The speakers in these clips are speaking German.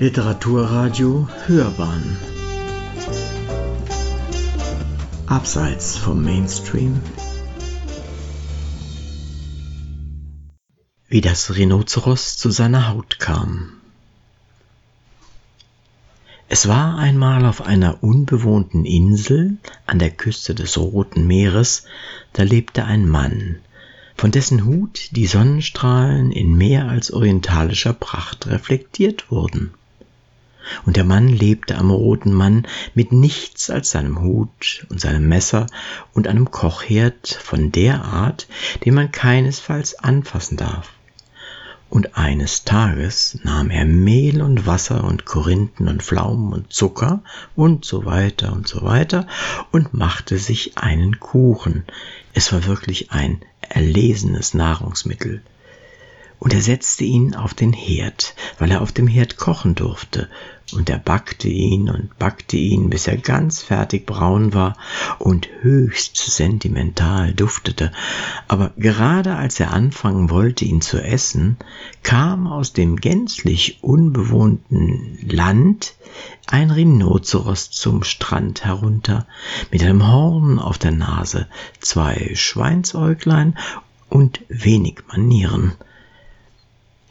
Literaturradio Hörbahn. Abseits vom Mainstream. Wie das Rhinoceros zu seiner Haut kam. Es war einmal auf einer unbewohnten Insel an der Küste des Roten Meeres, da lebte ein Mann, von dessen Hut die Sonnenstrahlen in mehr als orientalischer Pracht reflektiert wurden. Und der Mann lebte am roten Mann mit nichts als seinem Hut und seinem Messer und einem Kochherd von der Art, den man keinesfalls anfassen darf. Und eines Tages nahm er Mehl und Wasser und Korinthen und Pflaumen und Zucker und so weiter und so weiter und machte sich einen Kuchen. Es war wirklich ein erlesenes Nahrungsmittel und er setzte ihn auf den Herd, weil er auf dem Herd kochen durfte, und er backte ihn und backte ihn, bis er ganz fertig braun war und höchst sentimental duftete. Aber gerade als er anfangen wollte, ihn zu essen, kam aus dem gänzlich unbewohnten Land ein Rhinoceros zum Strand herunter, mit einem Horn auf der Nase, zwei Schweinsäuglein und wenig Manieren.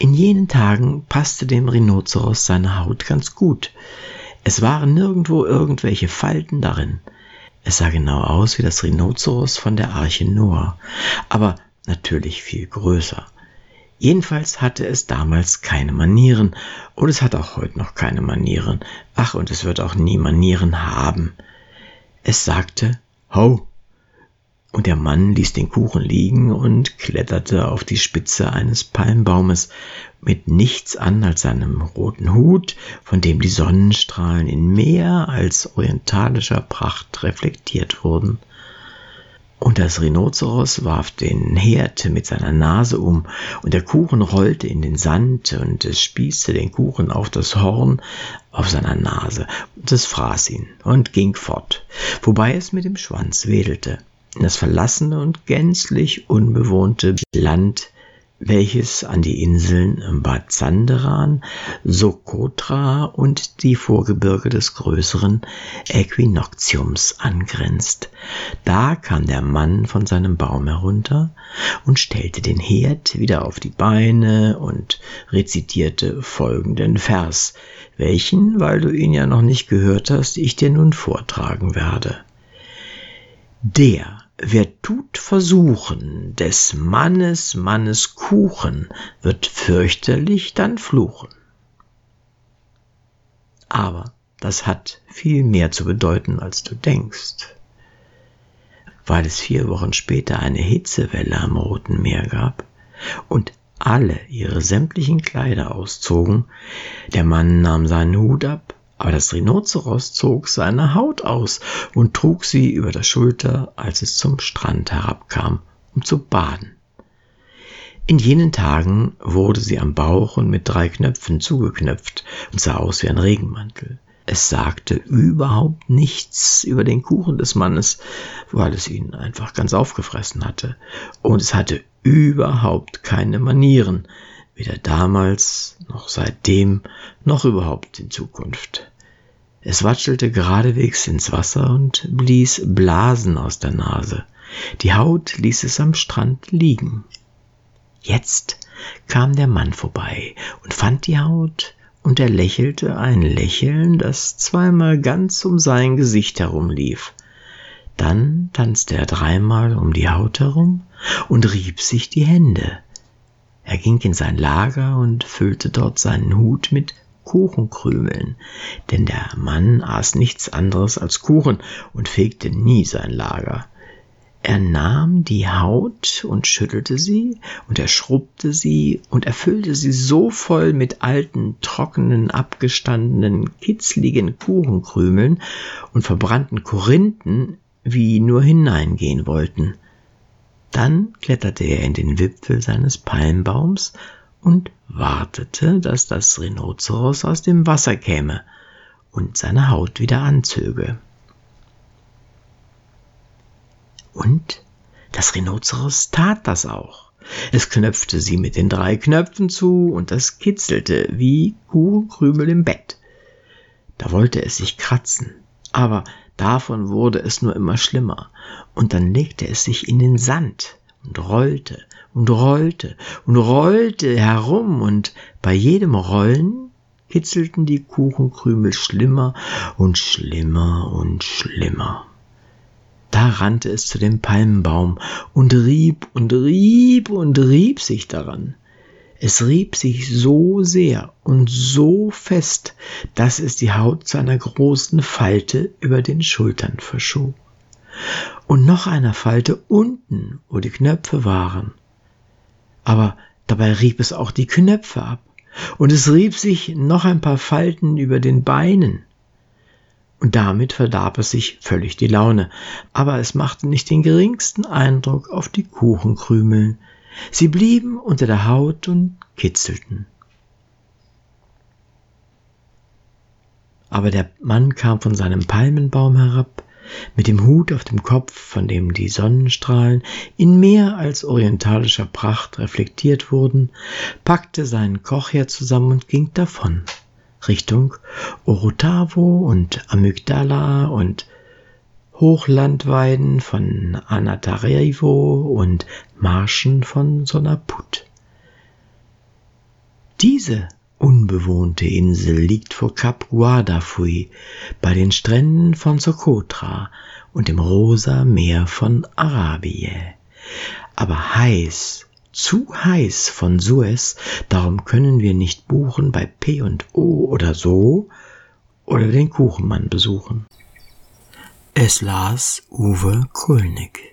In jenen Tagen passte dem Rhinoceros seine Haut ganz gut. Es waren nirgendwo irgendwelche Falten darin. Es sah genau aus wie das Rhinoceros von der Arche Noah, aber natürlich viel größer. Jedenfalls hatte es damals keine Manieren und es hat auch heute noch keine Manieren. Ach, und es wird auch nie Manieren haben. Es sagte Ho, und der Mann ließ den Kuchen liegen und kletterte auf die Spitze eines Palmbaumes mit nichts an als seinem roten Hut, von dem die Sonnenstrahlen in mehr als orientalischer Pracht reflektiert wurden. Und das Rhinoceros warf den Herd mit seiner Nase um, und der Kuchen rollte in den Sand, und es spießte den Kuchen auf das Horn auf seiner Nase, und es fraß ihn und ging fort, wobei es mit dem Schwanz wedelte das verlassene und gänzlich unbewohnte Land, welches an die Inseln Bad Sanderan, Sokotra und die Vorgebirge des größeren Äquinoktiums angrenzt. Da kam der Mann von seinem Baum herunter und stellte den Herd wieder auf die Beine und rezitierte folgenden Vers, welchen, weil du ihn ja noch nicht gehört hast, ich dir nun vortragen werde. Der, Wer tut versuchen, des Mannes Mannes Kuchen, wird fürchterlich dann fluchen. Aber das hat viel mehr zu bedeuten, als du denkst. Weil es vier Wochen später eine Hitzewelle am Roten Meer gab und alle ihre sämtlichen Kleider auszogen, der Mann nahm seinen Hut ab, aber das Rhinoceros zog seine Haut aus und trug sie über der Schulter, als es zum Strand herabkam, um zu baden. In jenen Tagen wurde sie am Bauch und mit drei Knöpfen zugeknöpft und sah aus wie ein Regenmantel. Es sagte überhaupt nichts über den Kuchen des Mannes, weil es ihn einfach ganz aufgefressen hatte. Und es hatte überhaupt keine Manieren, weder damals noch seitdem noch überhaupt in Zukunft. Es watschelte geradewegs ins Wasser und blies Blasen aus der Nase. Die Haut ließ es am Strand liegen. Jetzt kam der Mann vorbei und fand die Haut, und er lächelte ein Lächeln, das zweimal ganz um sein Gesicht herumlief. Dann tanzte er dreimal um die Haut herum und rieb sich die Hände. Er ging in sein Lager und füllte dort seinen Hut mit Kuchenkrümeln, denn der Mann aß nichts anderes als Kuchen und fegte nie sein Lager. Er nahm die Haut und schüttelte sie, und er schrubbte sie, und erfüllte sie so voll mit alten, trockenen, abgestandenen, kitzligen Kuchenkrümeln und verbrannten Korinthen, wie nur hineingehen wollten. Dann kletterte er in den Wipfel seines Palmbaums und wartete, dass das Rhinoceros aus dem Wasser käme und seine Haut wieder anzöge. Und das Rhinoceros tat das auch. Es knöpfte sie mit den drei Knöpfen zu und das kitzelte wie Kuchenkrümel im Bett. Da wollte es sich kratzen, aber davon wurde es nur immer schlimmer, und dann legte es sich in den Sand und rollte und rollte und rollte herum, und bei jedem Rollen kitzelten die Kuchenkrümel schlimmer und schlimmer und schlimmer. Da rannte es zu dem Palmenbaum und rieb und rieb und rieb sich daran. Es rieb sich so sehr und so fest, dass es die Haut zu einer großen Falte über den Schultern verschob. Und noch einer Falte unten, wo die Knöpfe waren. Aber dabei rieb es auch die Knöpfe ab. Und es rieb sich noch ein paar Falten über den Beinen und damit verdarb es sich völlig die Laune, aber es machte nicht den geringsten Eindruck auf die Kuchenkrümel. Sie blieben unter der Haut und kitzelten. Aber der Mann kam von seinem Palmenbaum herab, mit dem Hut auf dem Kopf, von dem die Sonnenstrahlen in mehr als orientalischer Pracht reflektiert wurden, packte seinen Kochherd zusammen und ging davon. Richtung Orotavo und Amygdala und Hochlandweiden von Anatarevo und Marschen von Sonaput. Diese unbewohnte Insel liegt vor Kap Guardafui bei den Stränden von Sokotra und dem rosa Meer von Arabie. Aber heiß zu heiß von Suez, darum können wir nicht buchen bei P und O oder so oder den Kuchenmann besuchen. Es las Uwe Kulnig.